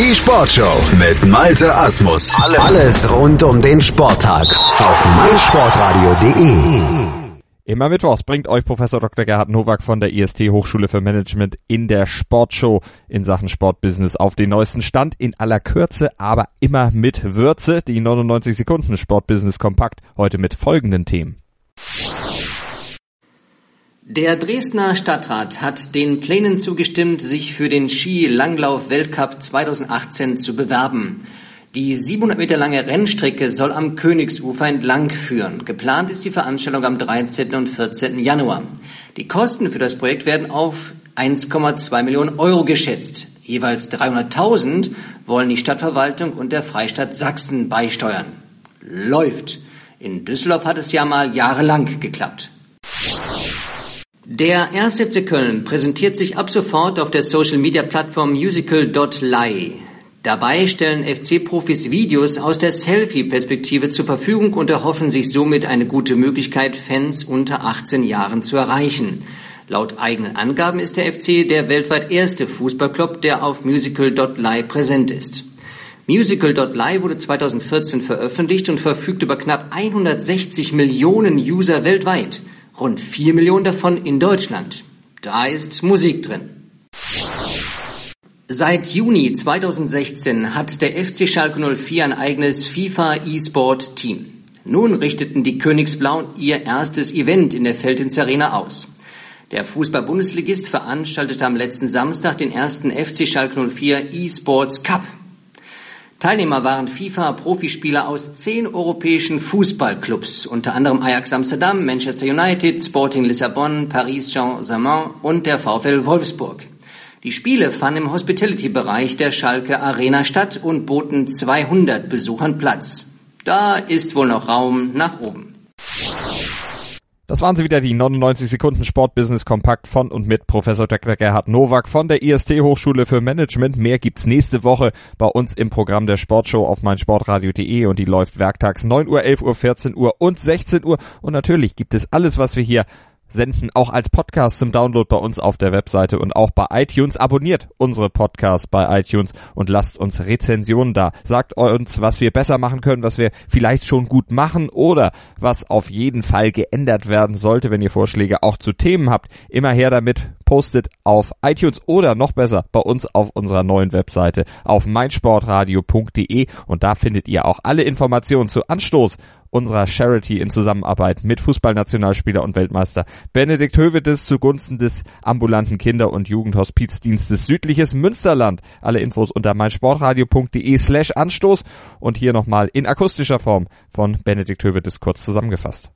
Die Sportshow mit Malte Asmus. Alles rund um den Sporttag auf meinsportradio.de. Immer Mittwochs bringt euch Professor Dr. Gerhard Nowak von der IST Hochschule für Management in der Sportshow in Sachen Sportbusiness auf den neuesten Stand in aller Kürze, aber immer mit Würze. Die 99 Sekunden Sportbusiness kompakt heute mit folgenden Themen. Der Dresdner Stadtrat hat den Plänen zugestimmt, sich für den Ski-Langlauf-Weltcup 2018 zu bewerben. Die 700 Meter lange Rennstrecke soll am Königsufer entlang führen. Geplant ist die Veranstaltung am 13. und 14. Januar. Die Kosten für das Projekt werden auf 1,2 Millionen Euro geschätzt. Jeweils 300.000 wollen die Stadtverwaltung und der Freistaat Sachsen beisteuern. Läuft. In Düsseldorf hat es ja mal jahrelang geklappt. Der 1. FC Köln präsentiert sich ab sofort auf der Social-Media-Plattform musical.ly. Dabei stellen FC-Profis Videos aus der Selfie-Perspektive zur Verfügung und erhoffen sich somit eine gute Möglichkeit, Fans unter 18 Jahren zu erreichen. Laut eigenen Angaben ist der FC der weltweit erste Fußballclub, der auf musical.ly präsent ist. Musical.ly wurde 2014 veröffentlicht und verfügt über knapp 160 Millionen User weltweit rund 4 Millionen davon in Deutschland. Da ist Musik drin. Seit Juni 2016 hat der FC Schalke 04 ein eigenes FIFA E-Sport Team. Nun richteten die Königsblauen ihr erstes Event in der Feldins Arena aus. Der Fußball-Bundesligist veranstaltete am letzten Samstag den ersten FC Schalke 04 E-Sports Cup Teilnehmer waren FIFA-Profispieler aus zehn europäischen Fußballclubs, unter anderem Ajax Amsterdam, Manchester United, Sporting Lissabon, Paris Saint-Germain und der VfL Wolfsburg. Die Spiele fanden im Hospitality-Bereich der Schalke Arena statt und boten 200 Besuchern Platz. Da ist wohl noch Raum nach oben. Das waren sie wieder, die 99 Sekunden Sportbusiness Kompakt von und mit Professor Dr. Gerhard Nowak von der IST Hochschule für Management. Mehr gibt's nächste Woche bei uns im Programm der Sportshow auf meinsportradio.de und die läuft werktags 9 Uhr, 11 Uhr, 14 Uhr und 16 Uhr. Und natürlich gibt es alles, was wir hier senden auch als Podcast zum Download bei uns auf der Webseite und auch bei iTunes. Abonniert unsere Podcasts bei iTunes und lasst uns Rezensionen da. Sagt uns, was wir besser machen können, was wir vielleicht schon gut machen oder was auf jeden Fall geändert werden sollte, wenn ihr Vorschläge auch zu Themen habt. Immer her damit, postet auf iTunes oder noch besser bei uns auf unserer neuen Webseite auf meinsportradio.de und da findet ihr auch alle Informationen zu Anstoß unserer Charity in Zusammenarbeit mit Fußballnationalspieler und Weltmeister Benedikt Hövedes zugunsten des ambulanten Kinder- und Jugendhospizdienstes Südliches Münsterland. Alle Infos unter meinsportradio.de slash Anstoß und hier nochmal in akustischer Form von Benedikt Hövedes kurz zusammengefasst.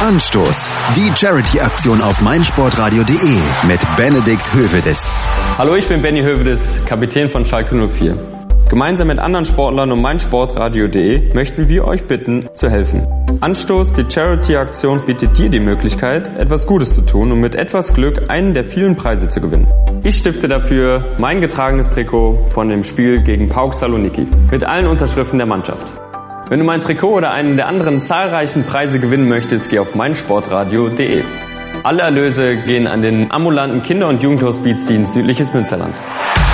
Anstoß. Die Charity-Aktion auf meinsportradio.de mit Benedikt Hövedes. Hallo, ich bin Benny Hövedes, Kapitän von Schalke 04. Gemeinsam mit anderen Sportlern und meinsportradio.de möchten wir euch bitten, zu helfen. Anstoß, die Charity-Aktion bietet dir die Möglichkeit, etwas Gutes zu tun und mit etwas Glück einen der vielen Preise zu gewinnen. Ich stifte dafür mein getragenes Trikot von dem Spiel gegen Pauk Saloniki mit allen Unterschriften der Mannschaft. Wenn du mein Trikot oder einen der anderen zahlreichen Preise gewinnen möchtest, geh auf meinsportradio.de. Alle Erlöse gehen an den ambulanten Kinder- und Jugendhospizdienst Südliches Münsterland.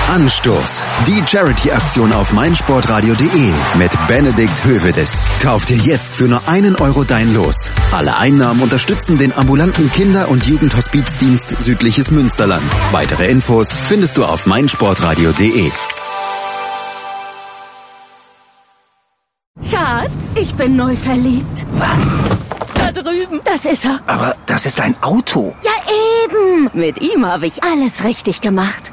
Anstoß. Die Charity-Aktion auf meinsportradio.de mit Benedikt Hövedes. Kauf dir jetzt für nur einen Euro dein Los. Alle Einnahmen unterstützen den ambulanten Kinder- und Jugendhospizdienst Südliches Münsterland. Weitere Infos findest du auf meinsportradio.de. Schatz, ich bin neu verliebt. Was? Da drüben. Das ist er. Aber das ist ein Auto. Ja, eben. Mit ihm habe ich alles richtig gemacht.